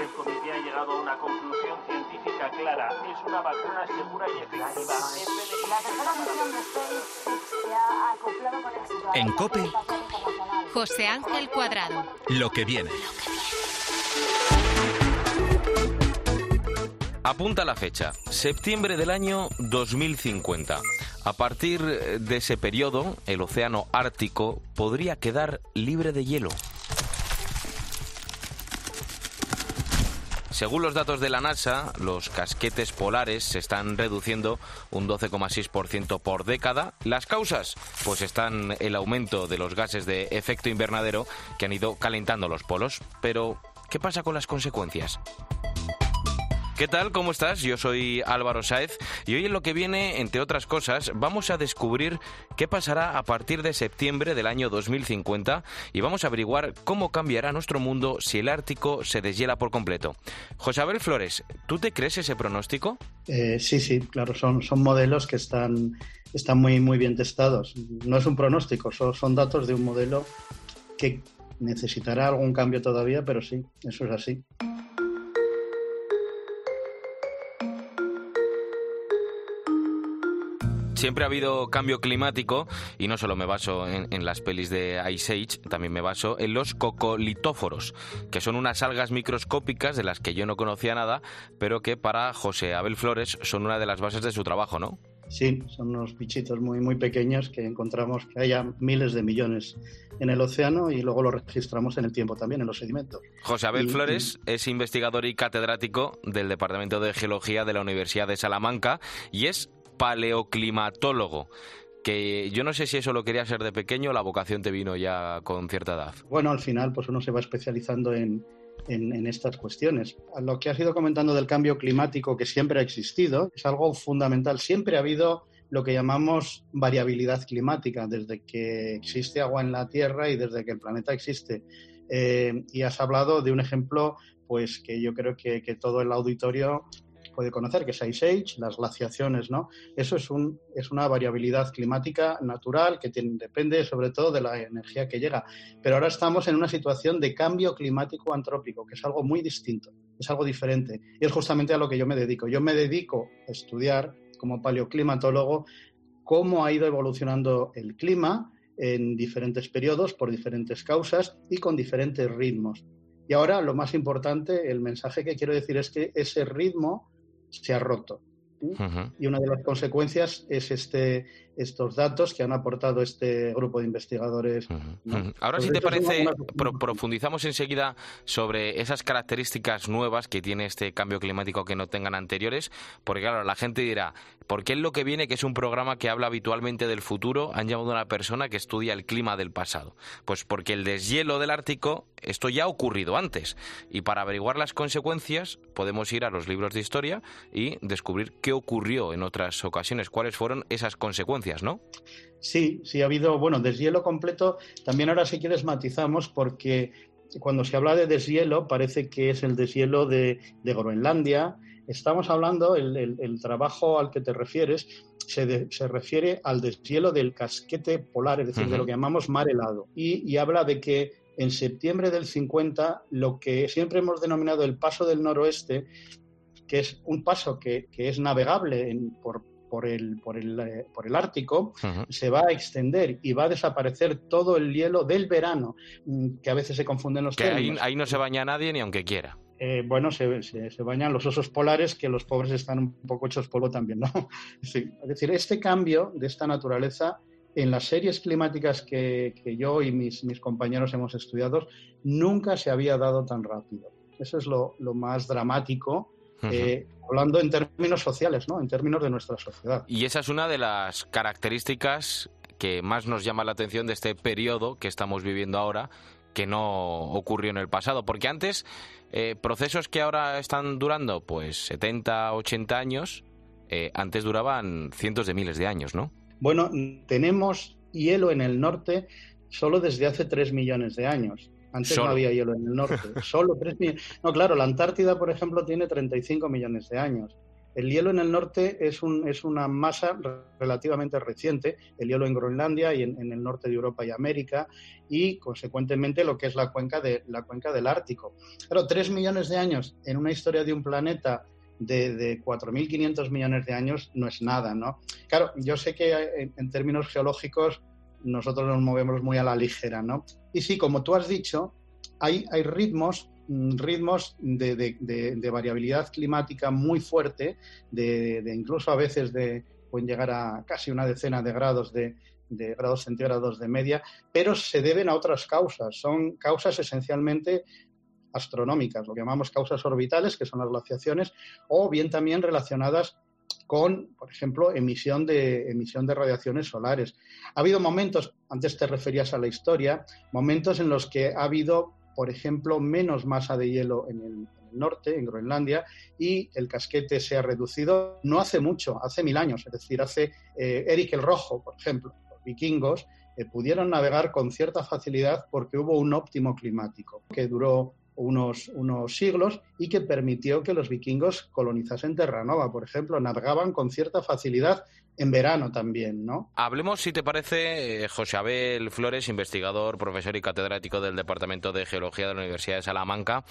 el comité ha llegado a una conclusión científica clara. Es una vacuna segura y efectiva. En COPE, José Ángel Cuadrado. Lo que viene. Apunta la fecha, septiembre del año 2050. A partir de ese periodo, el océano Ártico podría quedar libre de hielo. Según los datos de la NASA, los casquetes polares se están reduciendo un 12,6% por década. ¿Las causas? Pues están el aumento de los gases de efecto invernadero que han ido calentando los polos. Pero, ¿qué pasa con las consecuencias? ¿Qué tal? ¿Cómo estás? Yo soy Álvaro Sáez y hoy en lo que viene, entre otras cosas, vamos a descubrir qué pasará a partir de septiembre del año 2050 y vamos a averiguar cómo cambiará nuestro mundo si el Ártico se deshiela por completo. José Abel Flores, ¿tú te crees ese pronóstico? Eh, sí, sí, claro, son, son modelos que están, están muy, muy bien testados. No es un pronóstico, son, son datos de un modelo que necesitará algún cambio todavía, pero sí, eso es así. Siempre ha habido cambio climático y no solo me baso en, las pelis de Ice Age, también me baso en los cocolitóforos, que son unas algas microscópicas de las que yo no conocía nada, pero que para José Abel Flores son una de las bases de su trabajo, ¿no? Sí, son unos bichitos muy, muy pequeños que encontramos que haya miles de millones en el océano y luego lo registramos en el tiempo también, en los sedimentos. José Abel Flores es investigador y catedrático del Departamento de Geología de la Universidad de Salamanca y es paleoclimatólogo que yo no sé si eso lo quería ser de pequeño la vocación te vino ya con cierta edad. Bueno, al final pues uno se va especializando en, estas cuestiones. Lo que has ido comentando del cambio climático que siempre ha existido es algo fundamental. Siempre ha habido lo que llamamos variabilidad climática desde que existe agua en la Tierra y desde que el planeta existe. Eh, y has hablado de un ejemplo pues que yo creo que todo el auditorio puede conocer, que es Ice Age, las glaciaciones, ¿no? Eso es, un, es una variabilidad climática natural que depende sobre todo de la energía que llega. Pero ahora estamos en una situación de cambio climático antrópico, que es algo muy distinto, es algo diferente. Y es justamente a lo que yo me dedico. Yo me dedico a estudiar como paleoclimatólogo cómo ha ido evolucionando el clima en diferentes periodos, por diferentes causas y con diferentes ritmos. Y ahora lo más importante, el mensaje que quiero decir es que ese ritmo se ha roto. Y una de las consecuencias es este, estos datos que han aportado este grupo de investigadores. Ahora, si te parece, profundizamos enseguida sobre esas características nuevas que tiene este cambio climático que no tengan anteriores, porque claro, la gente dirá, ¿por qué en lo que viene, que es un programa que habla habitualmente del futuro, han llamado a una persona que estudia el clima del pasado? Pues porque el deshielo del Ártico, esto ya ha ocurrido antes, y para averiguar las consecuencias podemos ir a los libros de historia y descubrir qué ocurrió en otras ocasiones, cuáles fueron esas consecuencias, ¿no? Sí, sí ha habido, bueno, deshielo completo, también ahora si quieres matizamos porque cuando se habla de deshielo parece que es el deshielo de, Groenlandia, estamos hablando, el, trabajo al que te refieres se, se, refiere al deshielo del casquete polar, es decir, de lo que llamamos mar helado, y, y habla de que en septiembre del 50 lo que siempre hemos denominado el paso del noroeste que es un paso que, es navegable por, por el, por el, eh, por el Ártico, se va a extender y va a desaparecer todo el hielo del verano, mm, que a veces se confunden los que ahí, no se baña nadie ni aunque quiera. Eh, bueno, se, se, bañan los osos polares, que los pobres están un poco hechos polvo también, ¿no? Sí. Es decir, este cambio de esta naturaleza en las series climáticas que, yo y mis, mis, compañeros hemos estudiado, nunca se había dado tan rápido. Eso es lo, lo más dramático eh, hablando en términos sociales, ¿no? en términos de nuestra sociedad. Y esa es una de las características que más nos llama la atención de este periodo que estamos viviendo ahora, que no ocurrió en el pasado. Porque antes, eh, procesos que ahora están durando, pues 70, 80 años, eh, antes duraban cientos de miles de años, ¿no? Bueno, tenemos hielo en el norte solo desde hace 3 millones de años. Antes no había hielo en el norte. Solo 3 millones. No, claro, la Antártida, por ejemplo, tiene 35 millones de años. El hielo en el norte es, un, es una masa relativamente reciente, el hielo en Groenlandia y en, el norte de Europa y América, y consecuentemente lo que es la cuenca, de, la cuenca del Ártico. Claro, 3 millones de años en una historia de un planeta de, de 4.500 millones de años no es nada, ¿no? Claro, yo sé que en términos geológicos nosotros nos movemos muy a la ligera, ¿no? Y sí, como tú has dicho, hay, ritmos mm, ritmos de, variabilidad climática muy fuerte, de, incluso a veces de, pueden llegar a casi una decena de grados de, grados centígrados de media, pero se deben a otras causas. Son causas esencialmente astronómicas, lo que llamamos causas orbitales, que son las glaciaciones, o bien también relacionadas con, por ejemplo, emisión de, emisión de radiaciones solares. Ha habido momentos, antes te referías a la historia, momentos en los que ha habido, por ejemplo, menos masa de hielo en el, norte, en Groenlandia, y el casquete se ha reducido no hace mucho, hace mil años, es decir, hace eh, Eric el Rojo, por ejemplo, los vikingos, eh, pudieron navegar con cierta facilidad porque hubo un óptimo climático que duró unos, unos siglos y que permitió que los vikingos colonizasen Terranova, por ejemplo, navegaban con cierta facilidad en verano también, ¿no? Hablemos, si te parece, eh, José Abel Flores, investigador, profesor y catedrático del Departamento de Geología de la Universidad de Salamanca.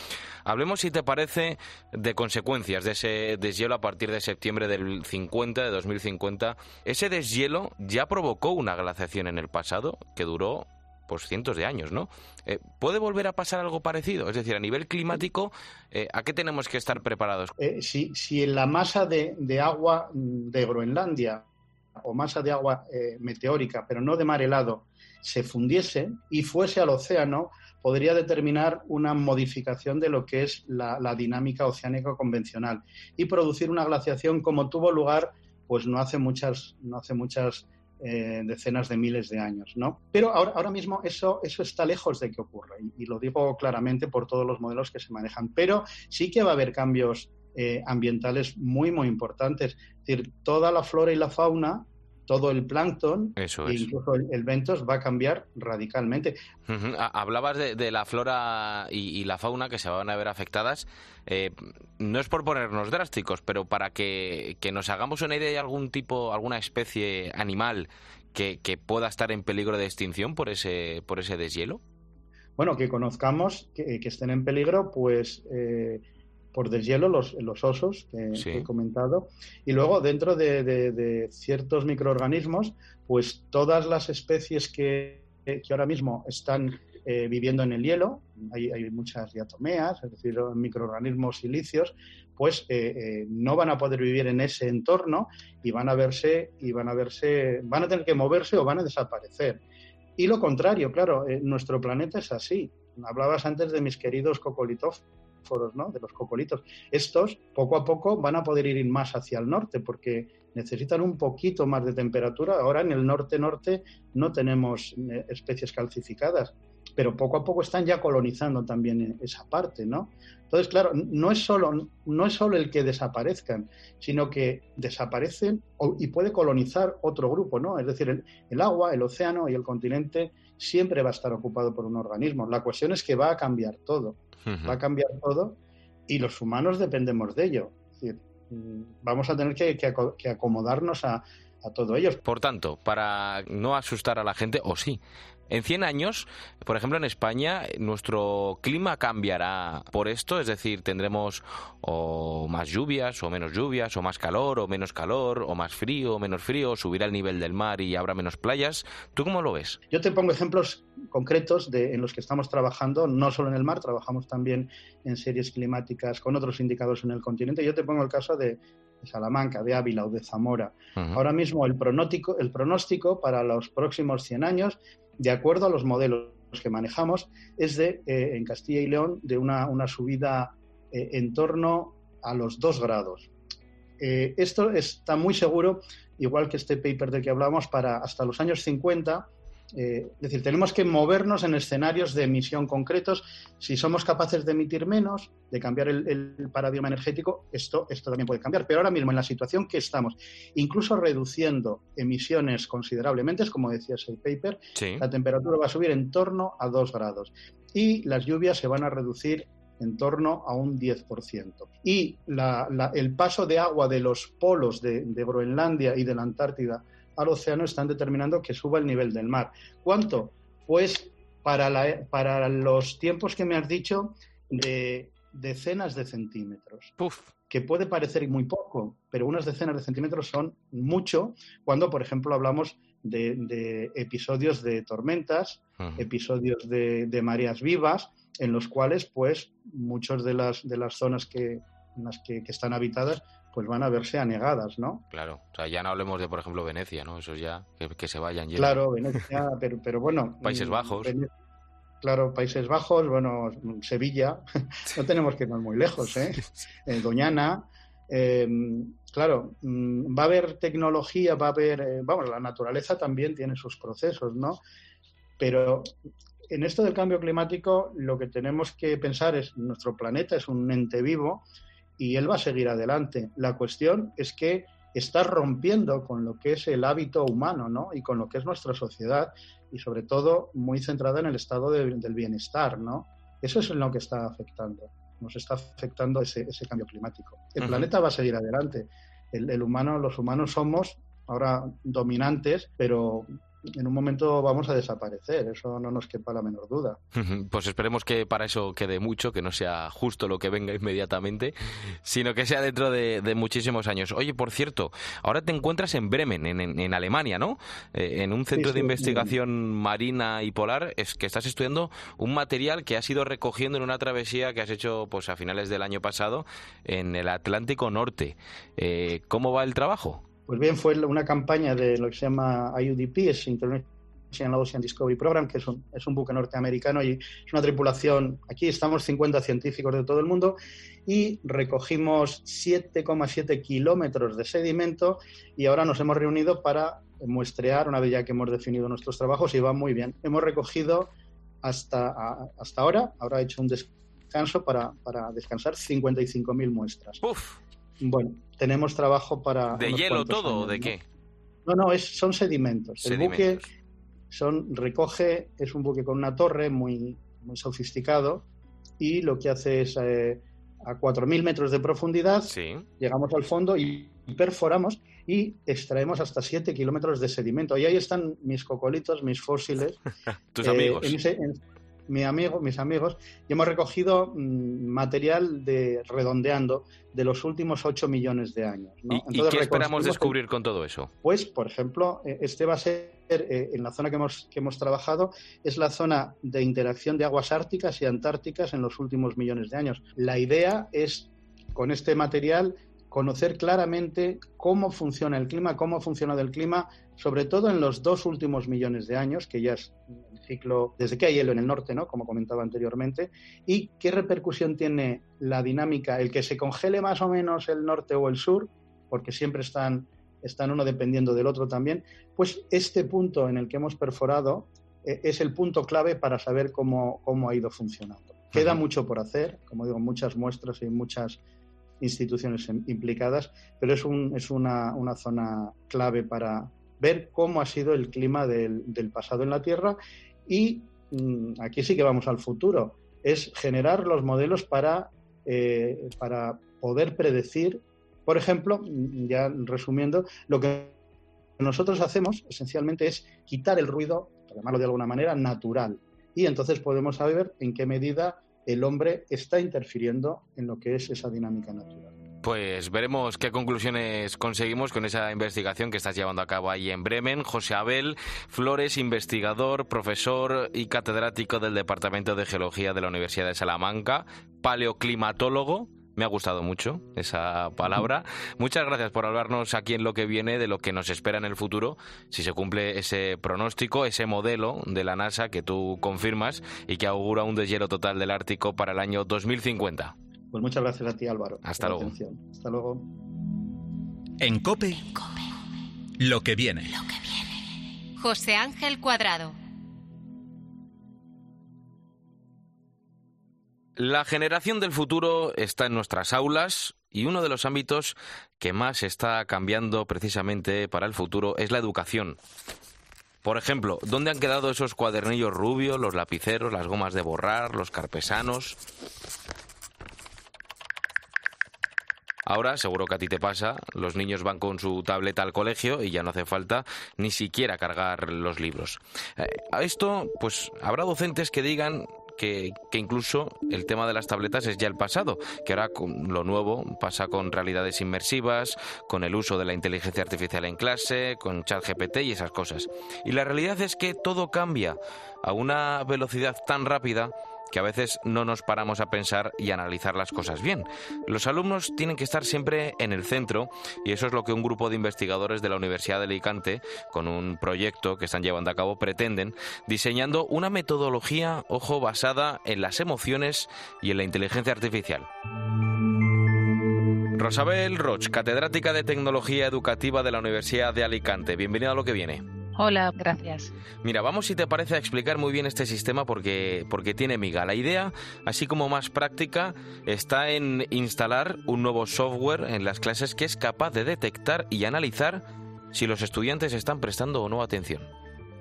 Hablemos, si te parece, de consecuencias de ese deshielo a partir de septiembre del 50, de 2050. Ese deshielo ya provocó una glaciación en el pasado que duró pues cientos de años, ¿no? Eh, ¿Puede volver a pasar algo parecido? Es decir, a nivel climático, eh, ¿a qué tenemos que estar preparados? Eh, si, si la masa de, agua de Groenlandia o masa de agua meteórica, pero no de mar helado, se fundiese y fuese al océano, podría determinar una modificación de lo que es la, la dinámica oceánica convencional y producir una glaciación como tuvo lugar pues no hace muchas, no hace muchas eh, decenas de miles de años, ¿no? Pero ahora, ahora mismo eso, eso está lejos de que ocurra y, lo digo claramente por todos los modelos que se manejan, pero sí que va a haber cambios eh, ambientales muy, muy importantes. Es decir, toda la flora y la fauna todo el plancton e incluso el, ventos va a cambiar radicalmente. Hablabas de, la flora y, la fauna que se van a ver afectadas. Eh, no es por ponernos drásticos, pero para que, nos hagamos una idea de algún tipo, alguna especie animal que, pueda estar en peligro de extinción por ese, por ese deshielo. Bueno, que conozcamos que, estén en peligro, pues eh, por deshielo los, los osos que, he comentado. Y luego dentro de, ciertos microorganismos, pues todas las especies que, ahora mismo están eh, viviendo en el hielo, hay, hay, muchas diatomeas, es decir, microorganismos silicios, pues eh, eh, no van a poder vivir en ese entorno y van a verse, y van a verse, van a tener que moverse o van a desaparecer. Y lo contrario, claro, nuestro planeta es así. Hablabas antes de mis queridos cocolitos ¿no? de los cocolitos. Estos poco a poco van a poder ir más hacia el norte porque necesitan un poquito más de temperatura. Ahora en el norte-norte no tenemos eh, especies calcificadas, pero poco a poco están ya colonizando también esa parte, ¿no? Entonces, claro, no es solo, no es solo el que desaparezcan, sino que desaparecen y puede colonizar otro grupo, ¿no? Es decir, el agua, el océano y el continente siempre va a estar ocupado por un organismo. La cuestión es que va a cambiar todo va a cambiar todo y los humanos dependemos de ello. Es decir, mm, vamos a tener que, acomodarnos a, a todo ello. Por tanto, para no asustar a la gente, o sí, en 100 años, por ejemplo, en España, nuestro clima cambiará por esto, es decir, tendremos o más lluvias o menos lluvias, o más calor o menos calor, o más frío o menos frío, subirá el nivel del mar y habrá menos playas. ¿Tú cómo lo ves? Yo te pongo ejemplos concretos de, en los que estamos trabajando, no solo en el mar, trabajamos también en series climáticas con otros indicadores en el continente. Yo te pongo el caso de, Salamanca, de Ávila o de Zamora. Ahora mismo el pronóstico, el pronóstico para los próximos 100 años de acuerdo a los modelos que manejamos, es de, eh, en Castilla y León, de una, subida eh, en torno a los 2 grados. Eh, esto está muy seguro, igual que este paper del que hablábamos, para hasta los años 50 eh, es decir, tenemos que movernos en escenarios de emisión concretos. Si somos capaces de emitir menos, de cambiar el, paradigma energético, esto, esto también puede cambiar. Pero ahora mismo, en la situación que estamos, incluso reduciendo emisiones considerablemente, como decías el paper, la temperatura va a subir en torno a 2 grados y las lluvias se van a reducir en torno a un 10%. Y el paso de agua de los polos de Groenlandia y de la Antártida al océano están determinando que suba el nivel del mar. ¿Cuánto? Pues para, para los tiempos que me has dicho, de decenas de centímetros. Que puede parecer muy poco, pero unas decenas de centímetros son mucho cuando, por ejemplo, hablamos de, episodios de tormentas, episodios de, mareas vivas, en los cuales, pues, muchas de las, de las zonas que, las que están habitadas pues van a verse anegadas, ¿no? Claro, o sea, ya no hablemos de, por ejemplo, Venecia, ¿no? Eso ya, que, se vayan. Claro, Venecia, pero, pero bueno. Países mm, Bajos. claro, Países Bajos, bueno, Sevilla, no tenemos que irnos muy lejos, ¿eh? eh Doñana, eh, claro, mm, va a haber tecnología, va a haber, eh, vamos, la naturaleza también tiene sus procesos, ¿no? Pero en esto del cambio climático, lo que tenemos que pensar es, nuestro planeta es un ente vivo y él va a seguir adelante. La cuestión es que está rompiendo con lo que es el hábito humano, ¿no? Y con lo que es nuestra sociedad y sobre todo muy centrada en el estado del bienestar, ¿no? Eso es en lo que está afectando. Nos está afectando ese, cambio climático. El planeta va a seguir adelante. el, humano, los humanos somos ahora dominantes, pero en un momento vamos a desaparecer, eso no nos quepa la menor duda. Pues esperemos que para eso quede mucho, que no sea justo lo que venga inmediatamente, sino que sea dentro de, muchísimos años. Oye, por cierto, ahora te encuentras en Bremen, en, Alemania, ¿no? Eh, en un centro de investigación marina y polar, es que estás estudiando un material que has ido recogiendo en una travesía que has hecho pues a finales del año pasado en el Atlántico Norte. Eh, ¿Cómo va el trabajo? Pues bien, fue una campaña de lo que se llama IUDP, es International Ocean Discovery Program, que es un, es un buque norteamericano y es una tripulación, aquí estamos 50 científicos de todo el mundo y recogimos 7,7 kilómetros de sedimento y ahora nos hemos reunido para muestrear, una vez ya que hemos definido nuestros trabajos y va muy bien. Hemos recogido hasta, hasta ahora, ahora he hecho un descanso para, para descansar 55.000 muestras. Uf. Bueno, tenemos trabajo para... ¿De hielo todo o de qué? No, no, es, son sedimentos. El buque son, recoge, es un buque con una torre muy, muy sofisticado y lo que hace es eh, a 4.000 metros de profundidad, llegamos al fondo y perforamos y extraemos hasta 7 kilómetros de sedimento. Y ahí están mis cocolitos, mis fósiles. Tus amigos mi amigo, mis amigos, y hemos recogido mm, material de redondeando de los últimos 8 millones de años. ¿Y, qué esperamos descubrir con todo eso? Pues, por ejemplo, e, este va a ser, eh, en la zona que hemos, que hemos trabajado, es la zona de interacción de aguas árticas y antárticas en los últimos millones de años. La idea es, con este material, conocer claramente cómo funciona el clima, cómo funciona el clima, sobre todo en los dos últimos millones de años, que ya es el ciclo desde que hay hielo en el norte, ¿no? como comentaba anteriormente, y qué repercusión tiene la dinámica, el que se congele más o menos el norte o el sur, porque siempre están, están uno dependiendo del otro también, pues este punto en el que hemos perforado eh, es el punto clave para saber cómo, cómo ha ido funcionando. Queda mucho por hacer, como digo, muchas muestras y muchas instituciones implicadas, pero es, un, es una, una, zona clave para ver cómo ha sido el clima del, del pasado en la Tierra y mm, aquí sí que vamos al futuro, es generar los modelos para, eh, para poder predecir, por ejemplo, ya resumiendo, lo que nosotros hacemos esencialmente es quitar el ruido, por llamarlo de alguna manera, natural. Y entonces podemos saber en qué medida el hombre está interfiriendo en lo que es esa dinámica natural. Pues veremos qué conclusiones conseguimos con esa investigación que estás llevando a cabo ahí en Bremen. José Abel Flores, investigador, profesor y catedrático del Departamento de Geología de la Universidad de Salamanca, paleoclimatólogo. Me ha gustado mucho esa palabra. Muchas gracias por hablarnos aquí en lo que viene de lo que nos espera en el futuro, si se cumple ese pronóstico, ese modelo de la NASA que tú confirmas y que augura un deshielo total del Ártico para el año 2050. Pues muchas gracias a ti, Álvaro. Hasta luego. Hasta luego. En COPE, lo que viene. Lo que viene. José Ángel Cuadrado. La generación del futuro está en nuestras aulas y uno de los ámbitos que más está cambiando precisamente para el futuro es la educación. Por ejemplo, ¿dónde han quedado esos cuadernillos rubios, los lapiceros, las gomas de borrar, los carpesanos? Ahora, seguro que a ti te pasa, los niños van con su tableta al colegio y ya no hace falta ni siquiera cargar los libros. Eh, a esto, pues habrá docentes que digan que, incluso el tema de las tabletas es ya el pasado, que ahora lo nuevo pasa con realidades inmersivas, con el uso de la inteligencia artificial en clase, con ChatGPT y esas cosas. Y la realidad es que todo cambia a una velocidad tan rápida que a veces no nos paramos a pensar y analizar las cosas bien. Los alumnos tienen que estar siempre en el centro y eso es lo que un grupo de investigadores de la Universidad de Alicante, con un proyecto que están llevando a cabo, pretenden, diseñando una metodología, ojo, basada en las emociones y en la inteligencia artificial. Rosabel Roch, catedrática de Tecnología Educativa de la Universidad de Alicante. Bienvenida a lo que viene. Hola, gracias. Mira, vamos si te parece a explicar muy bien este sistema porque, porque tiene miga. La idea, así como más práctica, está en instalar un nuevo software en las clases que es capaz de detectar y analizar si los estudiantes están prestando o no atención.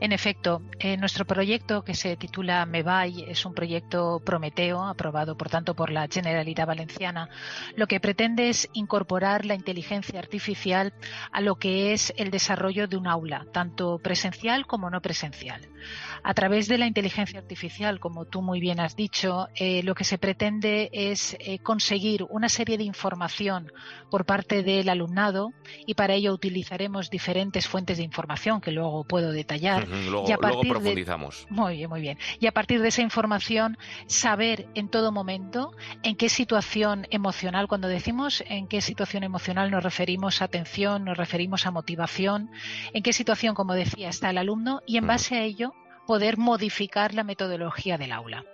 En efecto, eh, nuestro proyecto que se titula MEVAI es un proyecto Prometeo, aprobado por tanto por la Generalidad Valenciana. Lo que pretende es incorporar la inteligencia artificial a lo que es el desarrollo de un aula, tanto presencial como no presencial. A través de la inteligencia artificial, como tú muy bien has dicho, eh, lo que se pretende es eh, conseguir una serie de información por parte del alumnado y para ello utilizaremos diferentes fuentes de información que luego puedo detallar. luego, y a partir profundizamos. De, muy bien, muy bien. Y a partir de esa información, saber en todo momento en qué situación emocional, cuando decimos en qué situación emocional nos referimos a atención, nos referimos a motivación, en qué situación, como decía, está el alumno y en base a ello poder modificar la metodología del aula.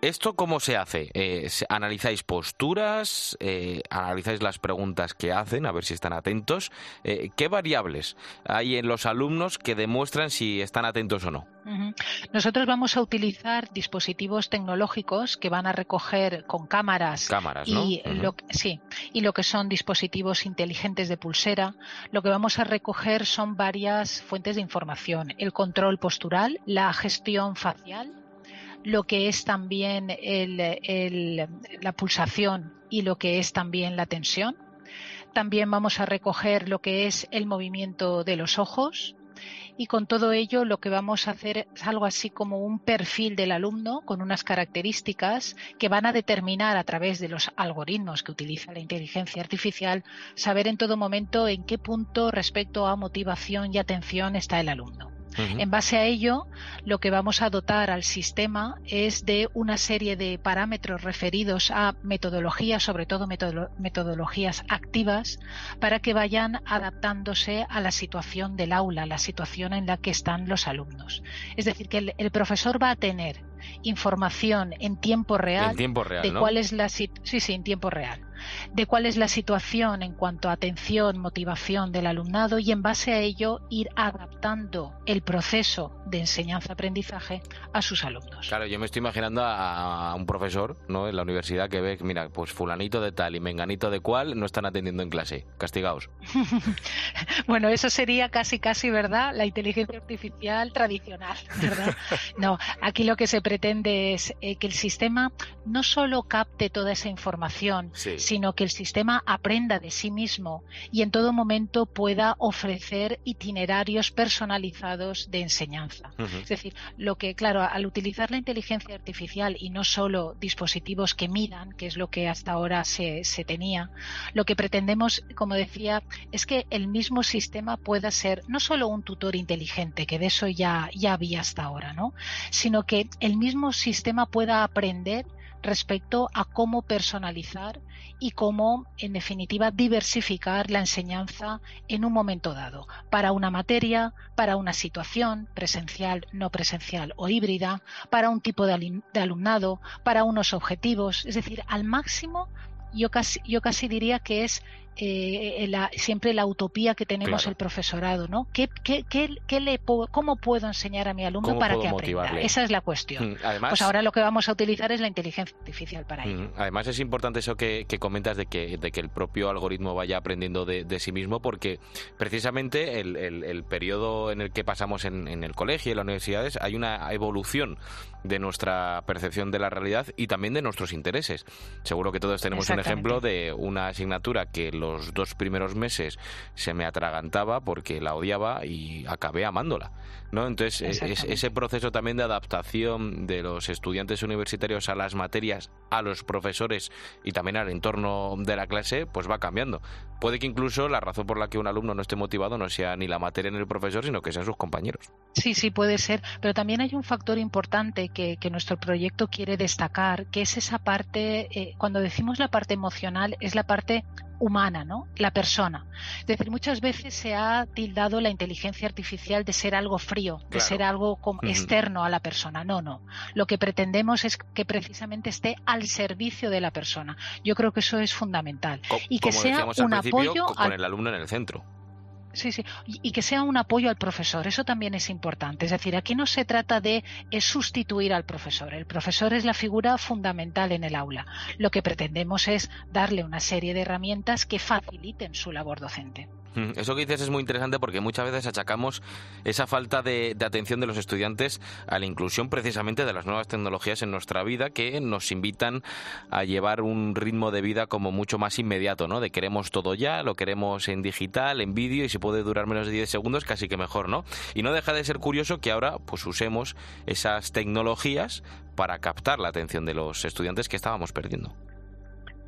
¿Esto cómo se hace? Eh, ¿Analizáis posturas? Eh, ¿Analizáis las preguntas que hacen? A ver si están atentos. Eh, ¿Qué variables hay en los alumnos que demuestran si están atentos o no? Nosotros vamos a utilizar dispositivos tecnológicos que van a recoger con cámaras, cámaras y lo, sí, y lo que son dispositivos inteligentes de pulsera. Lo que vamos a recoger son varias fuentes de información: el control postural, la gestión facial, lo que es también la pulsación y lo que es también la tensión. También vamos a recoger lo que es el movimiento de los ojos, y con todo ello lo que vamos a hacer es algo así como un perfil del alumno con unas características que van a determinar a través de los algoritmos que utiliza la inteligencia artificial saber en todo momento en qué punto respecto a motivación y atención está el alumno. En base a ello, lo que vamos a dotar al sistema es de una serie de parámetros referidos a metodologías, sobre todo metodologías activas, para que vayan adaptándose a la situación del aula, la situación en la que están los alumnos. Es decir, que el, profesor va a tener información en tiempo real, de cuál es la sí, sí, en tiempo real de cuál es la situación en cuanto a atención, motivación del alumnado y en base a ello ir adaptando el proceso de enseñanza-aprendizaje a sus alumnos. Claro, yo me estoy imaginando a, un profesor ¿no? en la universidad que ve, mira, pues fulanito de tal y menganito de cual no están atendiendo en clase, castigados. bueno, eso sería casi, casi, ¿verdad? La inteligencia artificial tradicional, ¿verdad? no, aquí lo que se pretende es eh, que el sistema no solo capte toda esa información, sí sino que el sistema aprenda de sí mismo y en todo momento pueda ofrecer itinerarios personalizados de enseñanza. Es decir, lo que, claro, al utilizar la inteligencia artificial y no solo dispositivos que midan, que es lo que hasta ahora se, se tenía, lo que pretendemos, como decía, es que el mismo sistema pueda ser no solo un tutor inteligente, que de eso ya, ya había hasta ahora, ¿no? sino que el mismo sistema pueda aprender respecto a cómo personalizar y cómo, en definitiva, diversificar la enseñanza en un momento dado, para una materia, para una situación presencial, no presencial o híbrida, para un tipo de, alumnado, para unos objetivos, es decir, al máximo yo casi, yo casi diría que es eh, la, siempre la utopía que tenemos el profesorado, ¿no? ¿Qué, qué, qué, le ¿Cómo puedo enseñar a mi alumno para que aprenda? Esa es la cuestión. Mm, además, pues ahora lo que vamos a utilizar es la inteligencia artificial para ello. Mm, además es importante eso que, comentas de que, de que el propio algoritmo vaya aprendiendo de, sí mismo porque precisamente el, el, periodo en el que pasamos en, en el colegio y en las universidades hay una evolución de nuestra percepción de la realidad y también de nuestros intereses. Seguro que todos tenemos un ejemplo de una asignatura que los dos primeros meses se me atragantaba porque la odiaba y acabé amándola. ¿no? Entonces, e-, ese proceso también de adaptación de los estudiantes universitarios a las materias, a los profesores y también al entorno de la clase, pues va cambiando. Puede que incluso la razón por la que un alumno no esté motivado no sea ni la materia ni el profesor, sino que sean sus compañeros. Sí, sí, puede ser. Pero también hay un factor importante que, nuestro proyecto quiere destacar, que es esa parte, eh, cuando decimos la parte emocional, es la parte humana, ¿no? La persona. Es decir, muchas veces se ha tildado la inteligencia artificial de ser algo frío, de ser algo externo a la persona. No, no. Lo que pretendemos es que precisamente esté al servicio de la persona. Yo creo que eso es fundamental. y que sea un apoyo con el alumno en el centro. Sí, sí. Y, que sea un apoyo al profesor. Eso también es importante. Es decir, aquí no se trata de sustituir al profesor. El profesor es la figura fundamental en el aula. Lo que pretendemos es darle una serie de herramientas que faciliten su labor docente. Eso que dices es muy interesante porque muchas veces achacamos esa falta de, atención de los estudiantes a la inclusión precisamente de las nuevas tecnologías en nuestra vida que nos invitan a llevar un ritmo de vida como mucho más inmediato, ¿no? De queremos todo ya, lo queremos en digital, en vídeo y si puede durar menos de 10 segundos casi que mejor, ¿no? Y no deja de ser curioso que ahora pues usemos esas tecnologías para captar la atención de los estudiantes que estábamos perdiendo.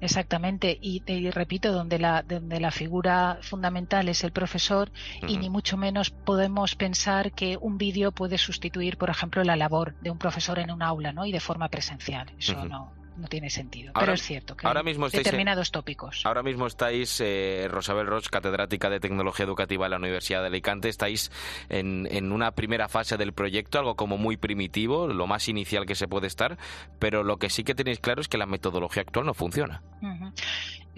Exactamente, y, repito, donde la, donde la figura fundamental es el profesor y ni mucho menos podemos pensar que un vídeo puede sustituir, por ejemplo, la labor de un profesor en un aula, ¿no? Y de forma presencial. Eso no, no tiene sentido. Pero es cierto que ahora mismo determinados tópicos. Ahora mismo estáis, eh, Rosabel Roch, catedrática de Tecnología Educativa en la Universidad de Alicante, estáis en, en, una primera fase del proyecto, algo como muy primitivo, lo más inicial que se puede estar, pero lo que sí que tenéis claro es que la metodología actual no funciona.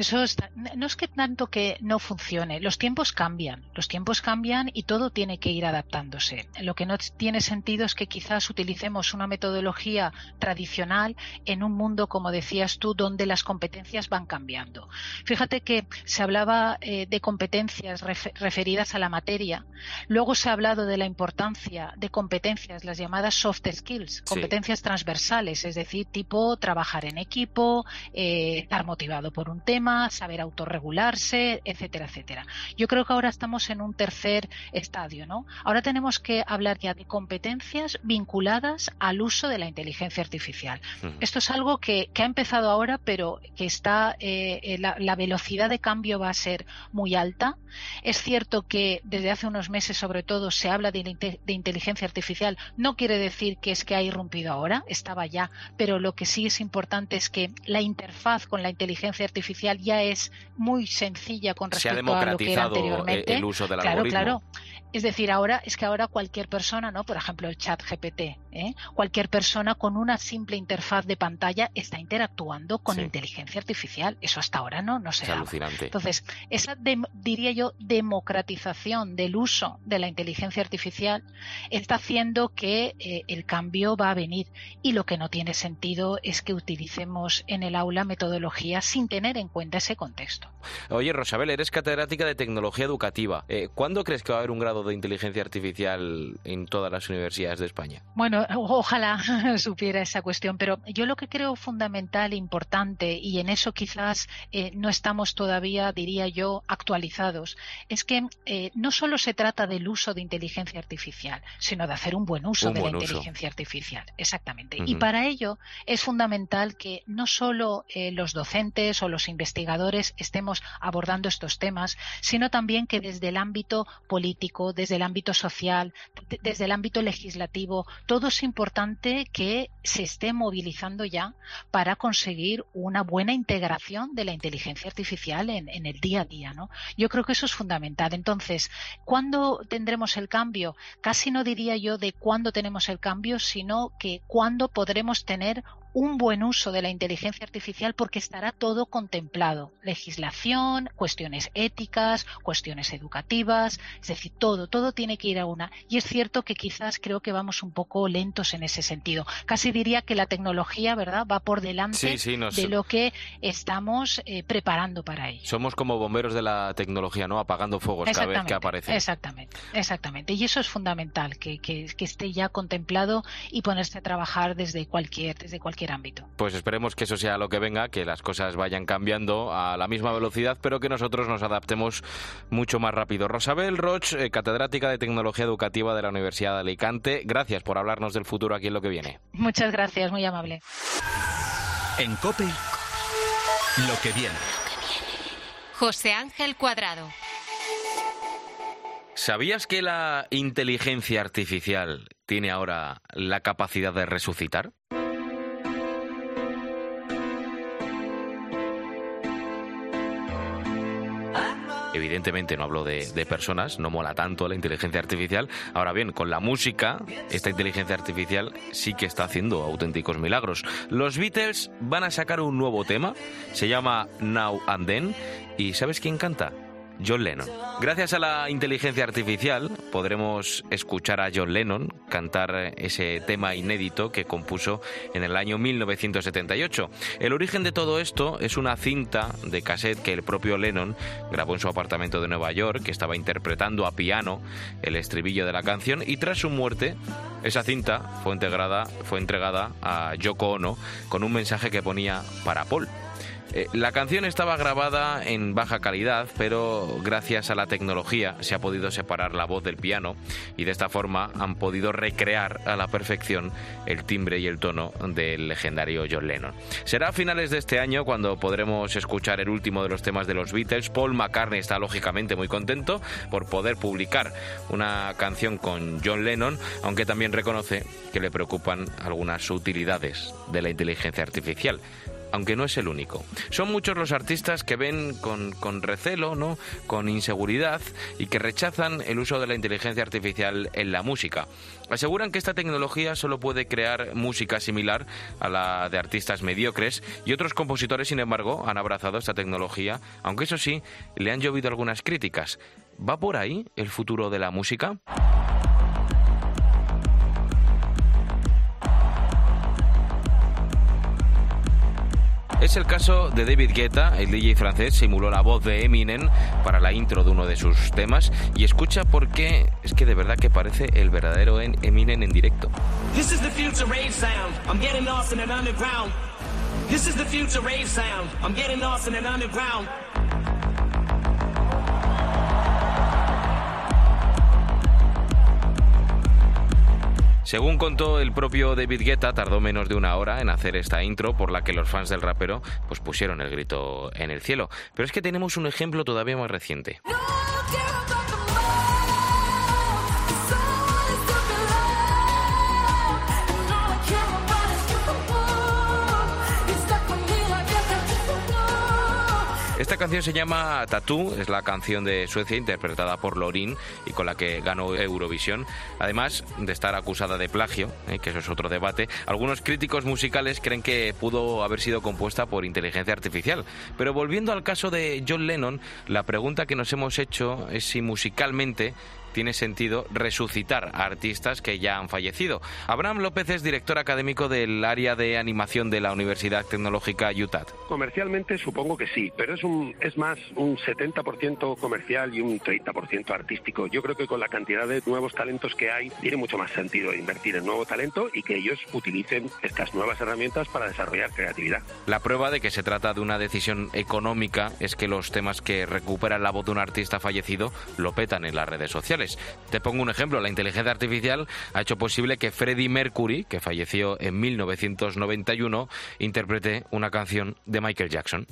Eso no es que tanto que no funcione, los tiempos cambian, los tiempos cambian y todo tiene que ir adaptándose. Lo que no tiene sentido es que quizás utilicemos una metodología tradicional en un mundo, como decías tú, donde las competencias van cambiando. Fíjate que se hablaba eh, de competencias referidas a la materia, luego se ha hablado de la importancia de competencias, las llamadas soft skills, competencias transversales, es decir, tipo trabajar en equipo, eh, estar motivado por un tema, saber autorregularse, etcétera, etcétera. Yo creo que ahora estamos en un tercer estadio, ¿no? Ahora tenemos que hablar ya de competencias vinculadas al uso de la inteligencia artificial. Esto es algo que, ha empezado ahora, pero que está eh, eh, la, velocidad de cambio va a ser muy alta. Es cierto que desde hace unos meses, sobre todo, se habla de, de inteligencia artificial. No quiere decir que es que ha irrumpido ahora, estaba ya, pero lo que sí es importante es que la interfaz con la inteligencia artificial ya es muy sencilla con respecto a lo que era anteriormente. el uso del claro, Claro, es decir, ahora es que ahora cualquier persona, ¿no? Por ejemplo, el chat GPT, ¿eh? cualquier persona con una simple interfaz de pantalla está interactuando con inteligencia artificial. Eso hasta ahora no, no se alucinante. Entonces, esa diría yo democratización del uso de la inteligencia artificial está haciendo que eh, el cambio va a venir y lo que no tiene sentido es que utilicemos en el aula metodologías sin tener en cuenta ese contexto. Oye, Rosabel, eres catedrática de tecnología educativa. Eh, ¿Cuándo crees que va a haber un grado de inteligencia artificial en todas las universidades de España? Bueno, ojalá supiera esa cuestión, pero yo lo que creo fundamental, importante, y en eso quizás eh, no estamos todavía, diría yo, actualizados, es que eh, no solo se trata del uso de inteligencia artificial, sino de hacer un buen uso de la inteligencia artificial. Exactamente. Y para ello es fundamental que no solo los docentes o los investigadores estemos abordando estos temas, sino también que desde el ámbito político, desde el ámbito social, desde el ámbito legislativo, todo es importante que se esté movilizando ya para conseguir una buena integración de la inteligencia artificial en, en el día a día. ¿no? Yo creo que eso es fundamental. Entonces, ¿cuándo tendremos el cambio? Casi no diría yo de cuándo tenemos el cambio, sino que cuándo podremos tener un buen uso de la inteligencia artificial porque estará todo contemplado. Legislación, cuestiones éticas, cuestiones educativas, es decir, todo, todo tiene que ir a una. Y es cierto que quizás creo que vamos un poco lentos en ese sentido. Casi diría que la tecnología, ¿verdad?, va por delante de lo que estamos eh, preparando para ello. Somos como bomberos de la tecnología, ¿no? Apagando fuegos cada vez que aparece. Exactamente, exactamente. Y eso es fundamental, que, que, que esté ya contemplado y ponerse a trabajar desde cualquier, desde cualquier ámbito. Pues esperemos que eso sea lo que venga, que las cosas vayan cambiando a la misma velocidad, pero que nosotros nos adaptemos mucho más rápido. Rosabel Roch, eh, catedrática de Tecnología Educativa de la Universidad de Alicante, gracias por hablarnos del futuro aquí en lo que viene. Muchas gracias, muy amable. En COPE, lo que viene. José Ángel Cuadrado. ¿Sabías que la inteligencia artificial tiene ahora la capacidad de resucitar? Evidentemente no hablo de, personas, no mola tanto la inteligencia artificial. Ahora bien, con la música, esta inteligencia artificial sí que está haciendo auténticos milagros. Los Beatles van a sacar un nuevo tema, se llama Now and Then, y ¿sabes quién canta? John Lennon. Gracias a la inteligencia artificial podremos escuchar a John Lennon cantar ese tema inédito que compuso en el año 1978. El origen de todo esto es una cinta de cassette que el propio Lennon grabó en su apartamento de Nueva York, que estaba interpretando a piano el estribillo de la canción y tras su muerte esa cinta fue integrada, fue entregada a Yoko Ono con un mensaje que ponía para Paul. Eh, la canción estaba grabada en baja calidad, pero gracias a la tecnología se ha podido separar la voz del piano y de esta forma han podido recrear a la perfección el timbre y el tono del legendario John Lennon. Será a finales de este año cuando podremos escuchar el último de los temas de los Beatles. Paul McCartney está lógicamente muy contento por poder publicar una canción con John Lennon, aunque también reconoce que le preocupan algunas utilidades de la inteligencia artificial aunque no es el único. Son muchos los artistas que ven con, recelo, ¿no? con inseguridad y que rechazan el uso de la inteligencia artificial en la música. Aseguran que esta tecnología solo puede crear música similar a la de artistas mediocres y otros compositores, sin embargo, han abrazado esta tecnología, aunque eso sí, le han llovido algunas críticas. ¿Va por ahí el futuro de la música? Es el caso de David Guetta, el DJ francés simuló la voz de Eminem para la intro de uno de sus temas y escucha porque es que de verdad que parece el verdadero Eminem en directo. This is the future rave sound. I'm getting lost in an underground. This is the future rave sound. I'm getting lost in an underground. Según contó el propio David Guetta, tardó menos de una hora en hacer esta intro por la que los fans del rapero pues pusieron el grito en el cielo. Pero es que tenemos un ejemplo todavía más reciente. Esta canción se llama Tattoo, es la canción de Suecia interpretada por Lorin y con la que ganó Eurovisión. Además de estar acusada de plagio, eh, que eso es otro debate, algunos críticos musicales creen que pudo haber sido compuesta por inteligencia artificial. Pero volviendo al caso de John Lennon, la pregunta que nos hemos hecho es si musicalmente tiene sentido resucitar a artistas que ya han fallecido. Abraham López es director académico del área de animación de la Universidad Tecnológica UTAD. Comercialmente supongo que sí, pero es, un, es más un 70% comercial y un 30% artístico. Yo creo que con la cantidad de nuevos talentos que hay, tiene mucho más sentido invertir en nuevo talento y que ellos utilicen estas nuevas herramientas para desarrollar creatividad. La prueba de que se trata de una decisión económica es que los temas que recuperan la voz de un artista fallecido lo petan en las redes sociales. Te pongo un ejemplo, la inteligencia artificial ha hecho posible que Freddie Mercury, que falleció en 1991, interprete una canción de Michael Jackson.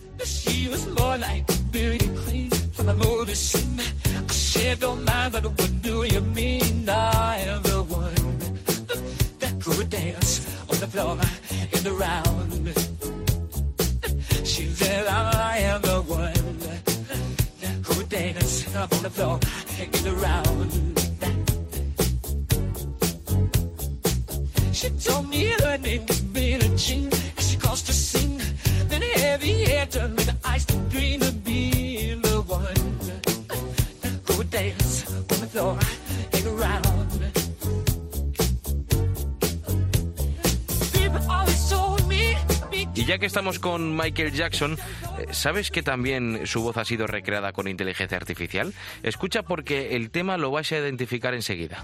Told me her name was Billie Jean. and She caused to sing. Then heavy hair turned to ice green to be the one would dance on the floor Y ya que estamos con Michael Jackson, eh, ¿sabes que también su voz ha sido recreada con inteligencia artificial? Escucha porque el tema lo vais a identificar enseguida.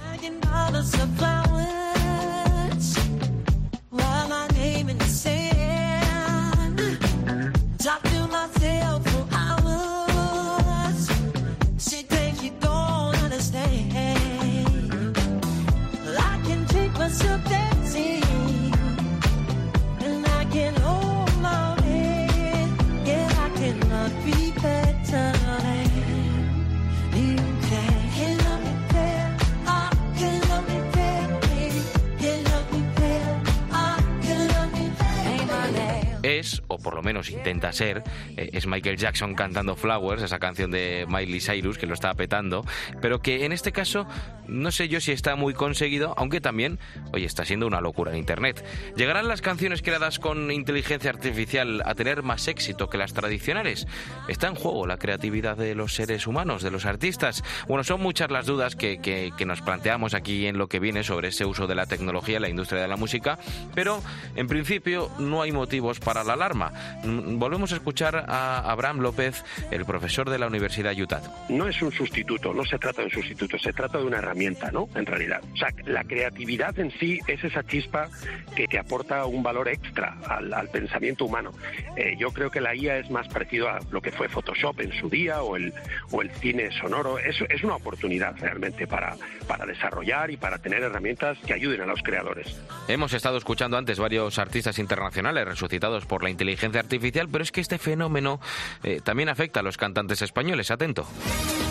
Por lo menos intenta ser, eh, es Michael Jackson cantando Flowers, esa canción de Miley Cyrus que lo estaba petando, pero que en este caso no sé yo si está muy conseguido, aunque también, oye, está siendo una locura en Internet. ¿Llegarán las canciones creadas con inteligencia artificial a tener más éxito que las tradicionales? ¿Está en juego la creatividad de los seres humanos, de los artistas? Bueno, son muchas las dudas que, que nos planteamos aquí en lo que viene sobre ese uso de la tecnología en la industria de la música, pero en principio no hay motivos para la alarma. Mm, volvemos a escuchar a Abraham López, el profesor de la Universidad UTAD. No es un sustituto, no se trata de un sustituto, se trata de una herramienta, ¿no? En realidad. O sea, la creatividad en sí es esa chispa que, que aporta un valor extra al, al pensamiento humano. Eh, yo creo que la IA es más parecido a lo que fue Photoshop en su día o el, o el cine sonoro. Es, es una oportunidad realmente para, para desarrollar y para tener herramientas que ayuden a los creadores. Hemos estado escuchando antes varios artistas internacionales resucitados por la inteligencia artificial, pero es que este fenómeno eh, también afecta a los cantantes españoles. Atento.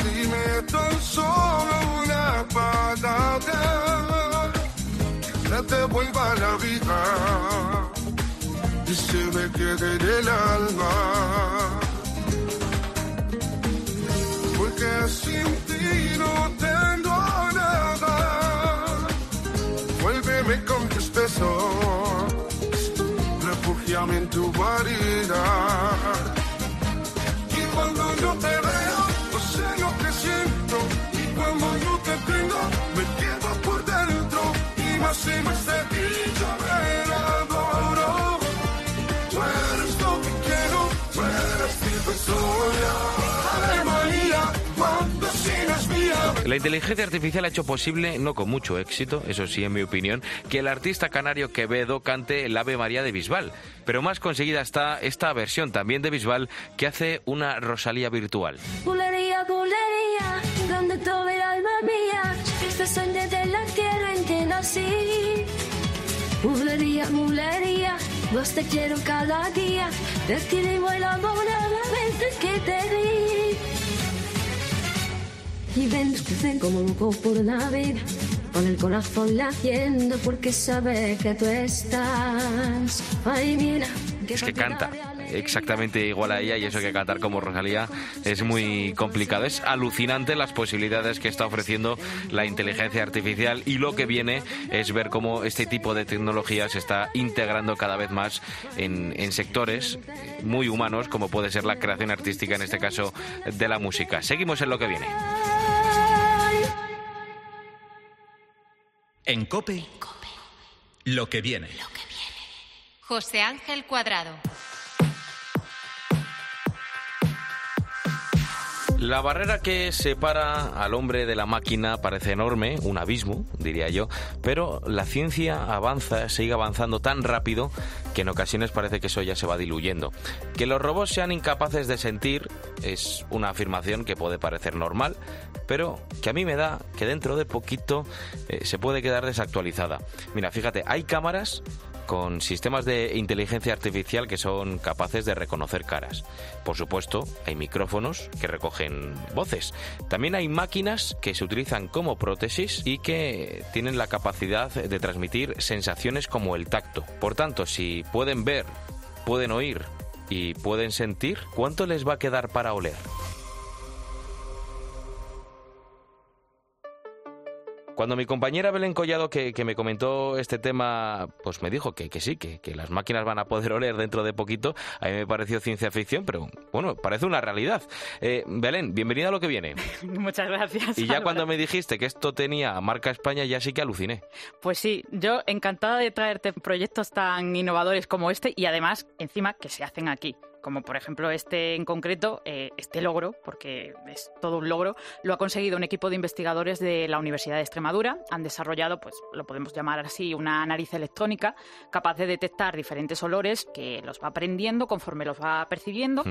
Dime tan solo una palabra que te vuelva la vida y se me quede en el alma. Porque sin tu guarida. Y cuando yo te veo, no sé lo que siento. Y cuando yo te tengo, me quedo por dentro. Y más y más de La inteligencia artificial ha hecho posible, no con mucho éxito, eso sí, en mi opinión, que el artista canario Quevedo cante el Ave María de Bisbal. Pero más conseguida está esta versión también de Bisbal que hace una Rosalía virtual. Este la que. Y ven como loco por la vida, con el corazón latiendo porque sabe que tú estás. Ay, mira, Es que canta exactamente igual a ella y eso que cantar como Rosalía es muy complicado. Es alucinante las posibilidades que está ofreciendo la inteligencia artificial y lo que viene es ver cómo este tipo de tecnología se está integrando cada vez más en, en sectores muy humanos como puede ser la creación artística, en este caso de la música. Seguimos en lo que viene. En Cope, lo que viene. José Ángel Cuadrado. La barrera que separa al hombre de la máquina parece enorme, un abismo, diría yo, pero la ciencia avanza, sigue avanzando tan rápido que en ocasiones parece que eso ya se va diluyendo. Que los robots sean incapaces de sentir es una afirmación que puede parecer normal, pero que a mí me da que dentro de poquito eh, se puede quedar desactualizada. Mira, fíjate, hay cámaras con sistemas de inteligencia artificial que son capaces de reconocer caras. Por supuesto, hay micrófonos que recogen voces. También hay máquinas que se utilizan como prótesis y que tienen la capacidad de transmitir sensaciones como el tacto. Por tanto, si pueden ver, pueden oír y pueden sentir, ¿cuánto les va a quedar para oler? Cuando mi compañera Belén Collado, que, que me comentó este tema, pues me dijo que, que sí, que, que las máquinas van a poder oler dentro de poquito, a mí me pareció ciencia ficción, pero bueno, parece una realidad. Eh, Belén, bienvenida a lo que viene. Muchas gracias. Y ya Álvaro. cuando me dijiste que esto tenía marca España, ya sí que aluciné. Pues sí, yo encantada de traerte proyectos tan innovadores como este y además, encima, que se hacen aquí. Como por ejemplo este en concreto, eh, este logro, porque es todo un logro, lo ha conseguido un equipo de investigadores de la Universidad de Extremadura. Han desarrollado, pues lo podemos llamar así, una nariz electrónica capaz de detectar diferentes olores que los va aprendiendo conforme los va percibiendo.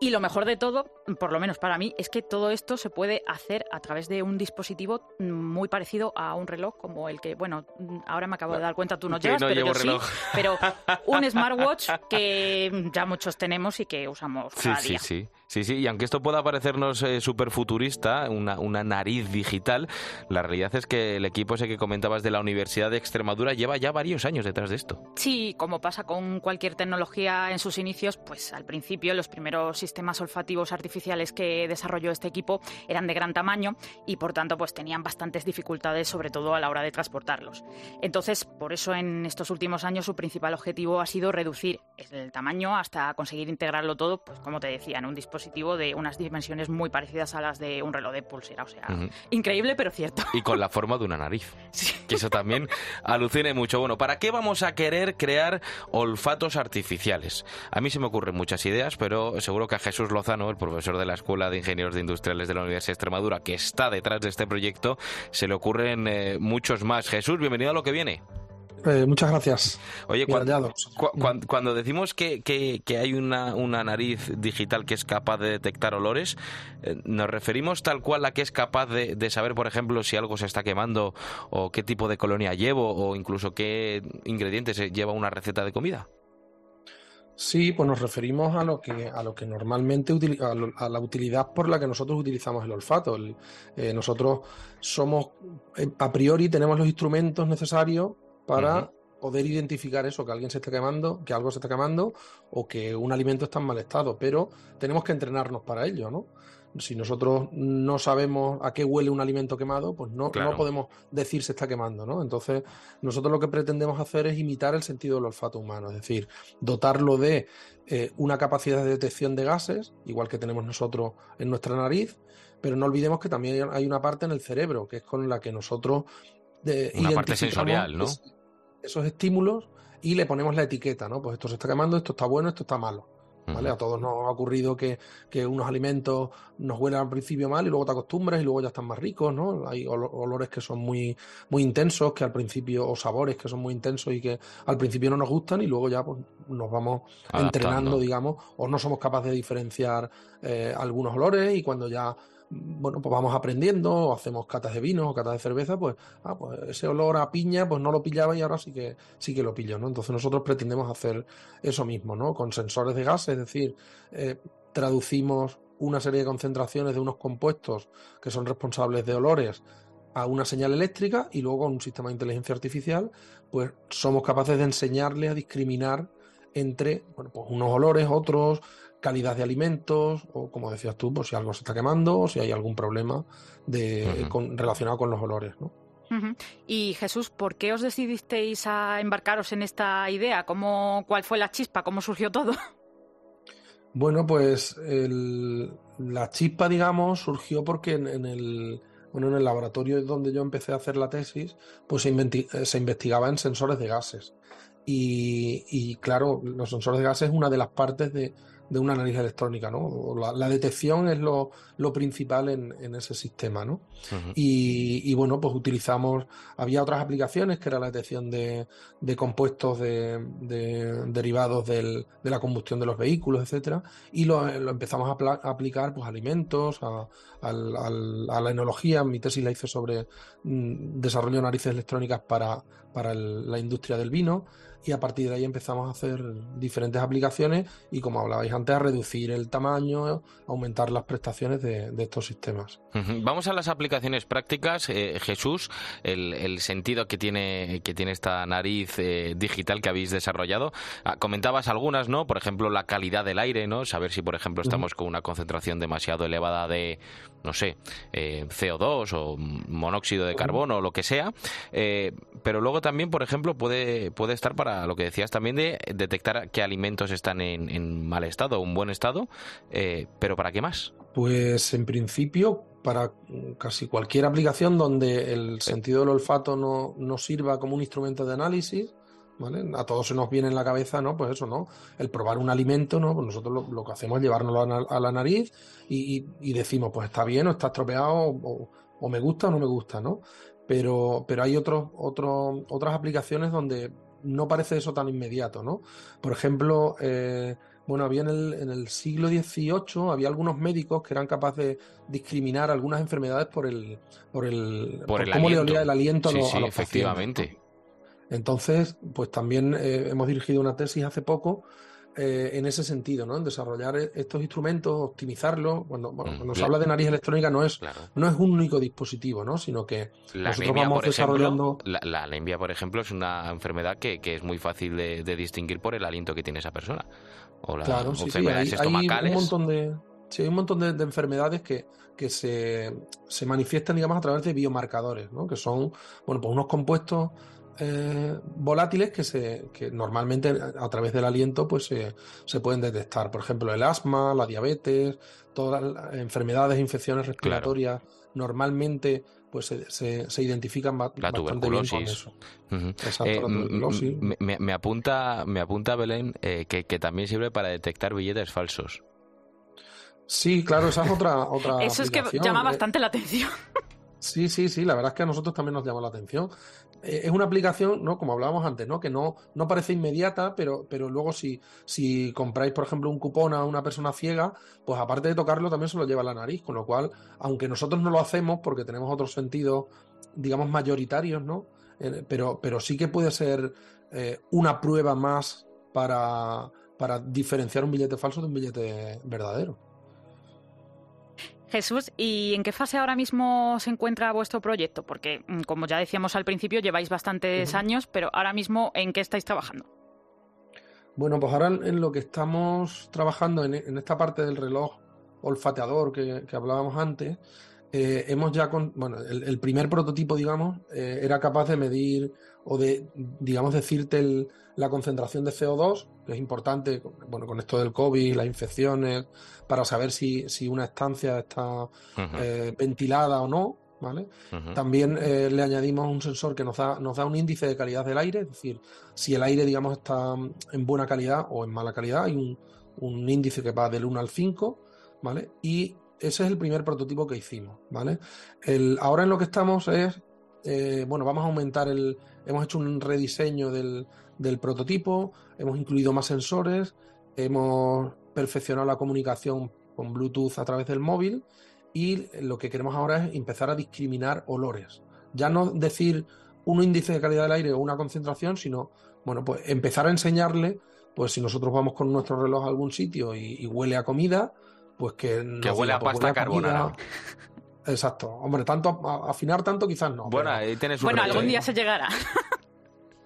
Y lo mejor de todo, por lo menos para mí, es que todo esto se puede hacer a través de un dispositivo muy parecido a un reloj como el que, bueno, ahora me acabo de dar cuenta, tú no llevas, no pero yo reloj. sí. Pero un smartwatch que ya muchos tenemos y que usamos Sí, cada sí, día. sí. Sí, sí, y aunque esto pueda parecernos súper futurista, una, una nariz digital, la realidad es que el equipo ese que comentabas de la Universidad de Extremadura lleva ya varios años detrás de esto. Sí, como pasa con cualquier tecnología en sus inicios, pues al principio los primeros sistemas olfativos artificiales que desarrolló este equipo eran de gran tamaño y por tanto pues tenían bastantes dificultades, sobre todo a la hora de transportarlos. Entonces, por eso en estos últimos años su principal objetivo ha sido reducir el tamaño hasta conseguir integrarlo todo, pues como te decía, en un dispositivo de unas dimensiones muy parecidas a las de un reloj de pulsera. O sea, increíble pero cierto. Y con la forma de una nariz. Que eso también alucine mucho. Bueno, ¿para qué vamos a querer crear olfatos artificiales? A mí se me ocurren muchas ideas, pero seguro que a Jesús Lozano, el profesor de la Escuela de Ingenieros de Industriales de la Universidad de Extremadura, que está detrás de este proyecto, se le ocurren eh, muchos más. Jesús, bienvenido a lo que viene. Eh, muchas gracias. Oye, cuando, cu- cuando decimos que, que- que hay una, una nariz digital que es capaz de detectar olores, eh, ¿nos referimos tal cual a que es capaz de, de saber, por ejemplo, si algo se está quemando o qué tipo de colonia llevo o incluso qué ingredientes lleva una receta de comida? Sí, pues nos referimos a lo que, a lo que normalmente a, lo- a la utilidad por la que nosotros utilizamos el olfato. El- eh, nosotros somos, a priori, tenemos los instrumentos necesarios para poder identificar eso, que alguien se esté quemando, que algo se está quemando o que un alimento está en mal estado, pero tenemos que entrenarnos para ello, ¿no? Si nosotros no sabemos a qué huele un alimento quemado, pues no, Claro. no podemos decir se está quemando, ¿no? Entonces, nosotros lo que pretendemos hacer es imitar el sentido del olfato humano, es decir, dotarlo de eh, una capacidad de detección de gases, igual que tenemos nosotros en nuestra nariz, pero no olvidemos que también hay una parte en el cerebro, que es con la que nosotros eh, Una parte sensorial, ¿no? es- esos estímulos y le ponemos la etiqueta, ¿no? Pues esto se está quemando, esto está bueno, esto está malo. ¿Vale? A todos nos ha ocurrido que, que unos alimentos nos huelen al principio mal y luego te acostumbras y luego ya están más ricos, ¿no? Hay olo- olores que son muy, muy intensos, que al principio, o sabores que son muy intensos y que al principio no nos gustan y luego ya pues, nos vamos Adaptando. entrenando, digamos, o no somos capaces de diferenciar eh, algunos olores y cuando ya bueno, pues vamos aprendiendo, o hacemos catas de vinos o catas de cerveza, pues, ah, pues ese olor a piña, pues no lo pillaba y ahora sí que sí que lo pillo, ¿no? Entonces nosotros pretendemos hacer eso mismo, ¿no? Con sensores de gases, es decir, eh, traducimos una serie de concentraciones de unos compuestos que son responsables de olores a una señal eléctrica y luego con un sistema de inteligencia artificial, pues somos capaces de enseñarle a discriminar entre bueno, pues unos olores, otros, calidad de alimentos, o como decías tú, pues si algo se está quemando o si hay algún problema de, con- relacionado con los olores, ¿no? Y Jesús, ¿por qué os decidisteis a embarcaros en esta idea? ¿Cómo, ¿Cuál fue la chispa? ¿Cómo surgió todo? Bueno, pues el- la chispa, digamos, surgió porque en, en el, bueno, en el laboratorio donde yo empecé a hacer la tesis, pues se, inventi- se investigaba en sensores de gases. Y, y, claro, los sensores de gases es una de las partes de, de una nariz electrónica, ¿no? La, la detección es lo, lo principal en, en ese sistema, ¿no? Y, y, bueno, pues utilizamos, había otras aplicaciones que era la detección de, de compuestos de, de- derivados del- de la combustión de los vehículos, etcétera, y lo, lo empezamos a, aplicar pues alimentos, a, la enología. Mi tesis la hice sobre mm, desarrollo de narices electrónicas para, para el- la industria del vino. Y a partir de ahí empezamos a hacer diferentes aplicaciones y, como hablabais antes, a reducir el tamaño, aumentar las prestaciones de, de estos sistemas. Vamos a las aplicaciones prácticas. Eh, Jesús, el, el sentido que tiene, que tiene esta nariz eh, digital que habéis desarrollado. Ah, comentabas algunas, ¿no? Por ejemplo, la calidad del aire, ¿no? Saber si, por ejemplo, estamos con una concentración demasiado elevada de, no sé, eh, CO2 o monóxido de carbono o lo que sea. Pero luego también, por ejemplo, puede, puede estar para lo que decías también de detectar qué alimentos están en, en mal estado o en buen estado. Eh, pero ¿para qué más? Pues en principio, para casi cualquier aplicación donde el sentido del olfato no, no sirva como un instrumento de análisis, ¿vale? A todos se nos viene en la cabeza, ¿no? Pues eso, ¿no? El probar un alimento, ¿no? Pues nosotros lo, lo que hacemos es llevárnoslo a, na- a la nariz y decimos, pues está bien o está estropeado o, o me gusta o no me gusta, ¿no? Pero, pero hay otros, otros, otras aplicaciones donde no parece eso tan inmediato, ¿no? Por ejemplo, eh, bueno, había en el, en el siglo XVIII, había algunos médicos que eran capaces de discriminar algunas enfermedades por el, por el, Por el cómo le aliento. olía el aliento a los, sí, a los pacientes, efectivamente. Entonces, pues también eh, hemos dirigido una tesis hace poco eh, en ese sentido, ¿no? En desarrollar e- estos instrumentos, optimizarlos. Cuando, bueno, cuando se la- habla de nariz electrónica no es, no es un único dispositivo, ¿no? Sino que La nosotros anemia, vamos por ejemplo, desarrollando. la, la anemia, por ejemplo, es una enfermedad que, que es muy fácil de, de distinguir por el aliento que tiene esa persona. O la Claro, sí, sí, enfermedades hay, hay estomacales. un montón de, sí, hay un montón de, de enfermedades que, que se, se manifiestan, digamos, a través de biomarcadores, ¿no? Que son, bueno, pues unos compuestos eh, volátiles que se, que normalmente a través del aliento, pues se, se pueden detectar. Por ejemplo, el asma, la diabetes, todas las enfermedades e infecciones respiratorias, normalmente, pues se, se, se identifican La bastante bien con tuberculosis. Eh, me, me apunta, me apunta Belén eh, que, que también sirve para detectar billetes falsos. Sí, claro, esa es otra, otra Eso es que llama Eh, bastante la atención. Sí, sí, sí, la verdad es que a nosotros también nos llama la atención. Eh, es una aplicación, ¿no? Como hablábamos antes, ¿no? Que no, no parece inmediata, pero, pero luego si, si compráis, por ejemplo, un cupón a una persona ciega, pues aparte de tocarlo, también se lo lleva a la nariz, con lo cual, aunque nosotros no lo hacemos porque tenemos otros sentidos, digamos, mayoritarios, ¿no? Eh, pero, pero sí que puede ser eh, una prueba más para, para diferenciar un billete falso de un billete verdadero. Jesús, ¿y en qué fase ahora mismo se encuentra vuestro proyecto? Porque, mm, como ya decíamos al principio, lleváis bastantes años, pero ahora mismo, ¿en qué estáis trabajando? Bueno, pues ahora en en lo que estamos trabajando en, en esta parte del reloj olfateador que, que hablábamos antes, eh, hemos ya, con, bueno, el, el primer prototipo, digamos, eh, era capaz de medir o de, digamos, decirte el- la concentración de CO2, que es importante, bueno, con esto del COVID, las infecciones, para saber si, si una estancia está eh, ventilada o no, ¿vale? También eh, le añadimos un sensor que nos da, nos da un índice de calidad del aire, es decir, si el aire, digamos, está en buena calidad o en mala calidad, hay un, un índice que va del 1 al 5, ¿vale? Y ese es el primer prototipo que hicimos, ¿vale? El, ahora en lo que estamos es, eh, bueno, vamos a aumentar el, hemos hecho un rediseño del, del prototipo, hemos incluido más sensores, hemos perfeccionado la comunicación con Bluetooth a través del móvil y lo que queremos ahora es empezar a discriminar olores. Ya no decir un índice de calidad del aire o una concentración, sino, bueno, pues empezar a enseñarle, pues si nosotros vamos con nuestro reloj a algún sitio y, y huele a comida, pues que, Que huele a pues pasta carbonara. Exacto. Hombre, tanto a- afinar tanto quizás no. Bueno, pero- ahí tienes un Bueno, algún ¿eh? día se llegará.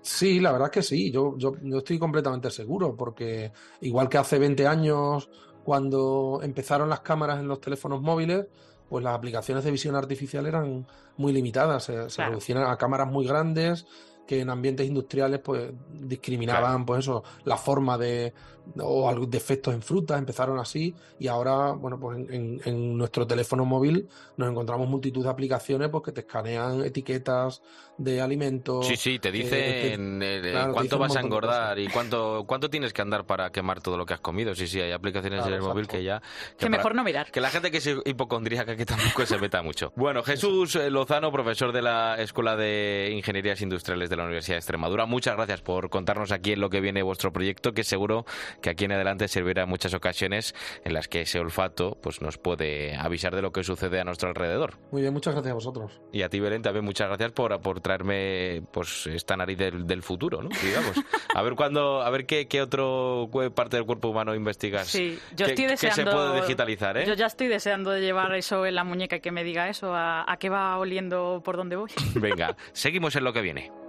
Sí, la verdad es que sí, yo, yo, yo estoy completamente seguro, porque igual que hace 20 años, cuando empezaron las cámaras en los teléfonos móviles, pues las aplicaciones de visión artificial eran muy limitadas, se, se reducían a cámaras muy grandes que en ambientes industriales pues discriminaban pues eso, la forma de o algún defectos en frutas, empezaron así y ahora, bueno, pues en, en- en nuestro teléfono móvil nos encontramos multitud de aplicaciones pues que te escanean etiquetas de alimentos. Sí, sí, te eh, te- dicen eh, claro, te cuánto dicen vas a engordar y cuánto cuánto tienes que andar para quemar todo lo que has comido. Sí, sí, hay aplicaciones Claro, en el móvil que ya... Que mejor no mirar. Que la gente que es hipocondríaca que tampoco se meta mucho. Bueno, Jesús eh, Lozano, profesor de la Escuela de Ingenierías Industriales de la Universidad de Extremadura, muchas gracias por contarnos aquí en lo que viene vuestro proyecto, que seguro que aquí en adelante servirá en muchas ocasiones en las que ese olfato pues nos puede avisar de lo que sucede a nuestro alrededor. Muy bien, muchas gracias a vosotros. Y a ti, Belén, también muchas gracias por, por traerme pues esta nariz del, del futuro, ¿no? Digamos. A ver cuándo, a ver qué, qué otro parte del cuerpo humano investigas. Sí, yo que, estoy que deseando. se puede digitalizar, ¿eh? Yo ya estoy deseando de llevar eso en la muñeca y que me diga eso, a, a qué va oliendo por dónde voy. Venga, seguimos en lo que viene.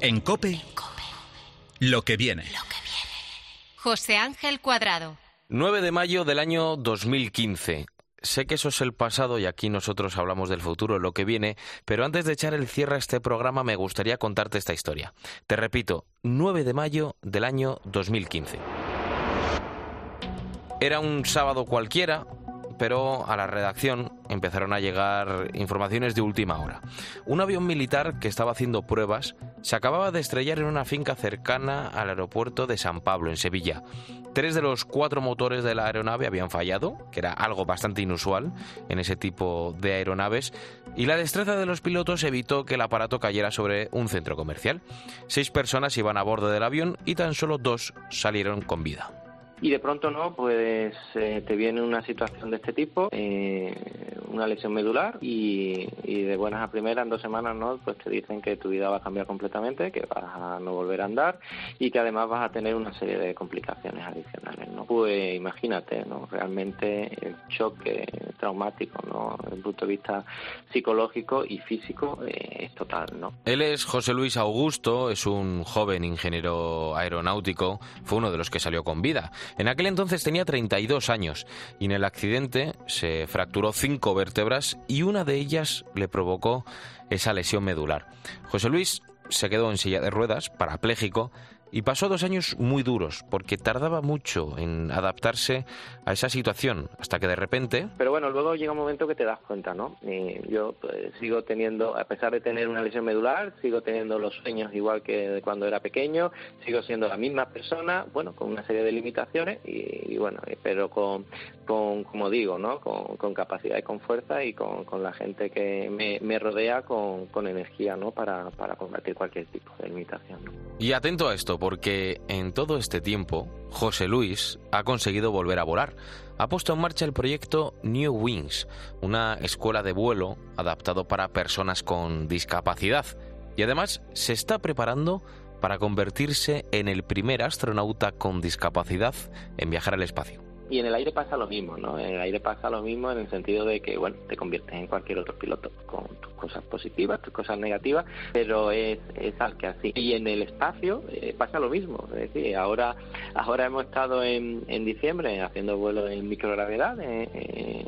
En Cope, lo que viene. José Ángel Cuadrado. 9 de mayo del año 2015. Sé que eso es el pasado y aquí nosotros hablamos del futuro, lo que viene, pero antes de echar el cierre a este programa me gustaría contarte esta historia. Te repito, 9 de mayo del año 2015. Era un sábado cualquiera, pero a la redacción empezaron a llegar informaciones de última hora. Un avión militar que estaba haciendo pruebas se acababa de estrellar en una finca cercana al aeropuerto de San Pablo, en Sevilla. Tres de los cuatro motores de la aeronave habían fallado, que era algo bastante inusual en ese tipo de aeronaves, y la destreza de los pilotos evitó que el aparato cayera sobre un centro comercial. Seis personas iban a bordo del avión y tan solo dos salieron con vida. Y de pronto no, pues eh, te viene una situación de este tipo, eh, una lesión medular y, de buenas a primeras en dos semanas no, pues te dicen que tu vida va a cambiar completamente, que vas a no volver a andar y que además vas a tener una serie de complicaciones adicionales, ¿no? Pues imagínate, ¿no? Realmente el choque traumático, ¿no? Desde el punto de vista psicológico y físico eh, es total, ¿no? Él es José Luis Augusto, es un joven ingeniero aeronáutico, fue uno de los que salió con vida. En aquel entonces tenía 32 años y en el accidente se fracturó cinco vértebras y una de ellas le provocó esa lesión medular. José Luis se quedó en silla de ruedas, parapléjico, y pasó dos años muy duros porque tardaba mucho en adaptarse a esa situación hasta que de repente Pero bueno, luego llega un momento que te das cuenta, ¿no? Eh, yo pues, sigo teniendo, a pesar de tener una lesión medular, sigo teniendo los sueños igual que cuando era pequeño, sigo siendo la misma persona, bueno, con una serie de limitaciones y, y bueno, pero con, con, como digo, ¿no? Con, con capacidad y con fuerza y con, con la gente que me, me rodea con, con energía, ¿no? Para, para combatir cualquier tipo de limitación, ¿no? Y atento a esto, porque en todo este tiempo, José Luis ha conseguido volver a volar. Ha puesto en marcha el proyecto New Wings, una escuela de vuelo adaptado para personas con discapacidad. Y además se está preparando para convertirse en el primer astronauta con discapacidad en viajar al espacio. Y en el aire pasa lo mismo, ¿no? En el aire pasa lo mismo en el sentido de que, bueno, te conviertes en cualquier otro piloto con tus cosas positivas, tus cosas negativas, pero es, es al que así. Y en el espacio eh, pasa lo mismo. Es decir, ahora, ahora hemos estado en, en diciembre haciendo vuelos en microgravedad en,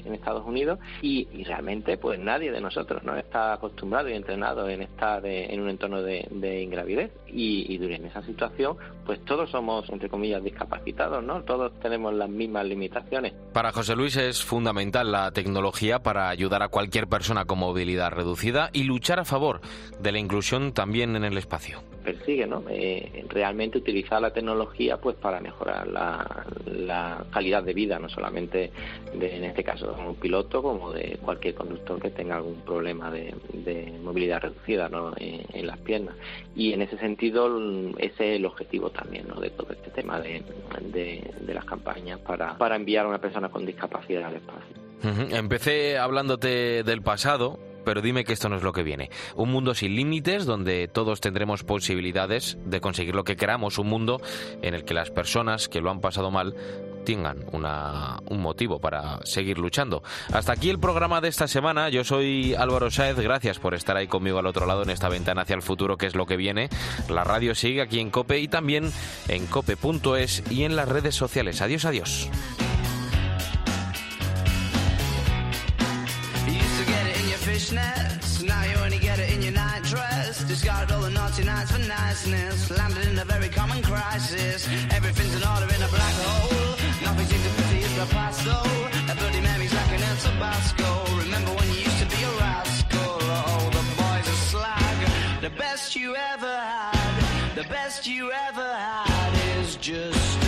en Estados Unidos y, y realmente, pues nadie de nosotros no está acostumbrado y entrenado en estar eh, en un entorno de, de ingravidez. Y, y en esa situación, pues todos somos, entre comillas, discapacitados, ¿no? Todos tenemos las mismas Para José Luis es fundamental la tecnología para ayudar a cualquier persona con movilidad reducida y luchar a favor de la inclusión también en el espacio. Persigue, ¿no? Eh, realmente utilizar la tecnología pues para mejorar la, calidad de vida, no solamente de, en este caso de un piloto como de cualquier conductor que tenga algún problema de, movilidad reducida ¿no? en, en las piernas. Y en ese sentido ese es el objetivo también ¿no? de todo este tema de, de, de las campañas para, para enviar a una persona con discapacidad al espacio. Empecé hablándote del pasado, pero dime que esto no es lo que viene. Un mundo sin límites donde todos tendremos posibilidades de conseguir lo que queramos. Un mundo en el que las personas que lo han pasado mal tengan una, un motivo para seguir luchando. Hasta aquí el programa de esta semana. Yo soy Álvaro Sáez. Gracias por estar ahí conmigo al otro lado en esta ventana hacia el futuro que es lo que viene. La radio sigue aquí en Cope y también en cope.es y en las redes sociales. Adiós, adiós. Now you to get it in your only Paris, discarded all the naughty nights for niceness. Landed in a very common crisis. Everything's in order in a black hole. Nothing seems to pity is the past though. That bloody memory's like an El Tabasco. Remember when you used to be a rascal? Oh, the boys are slag. The best you ever had, the best you ever had is just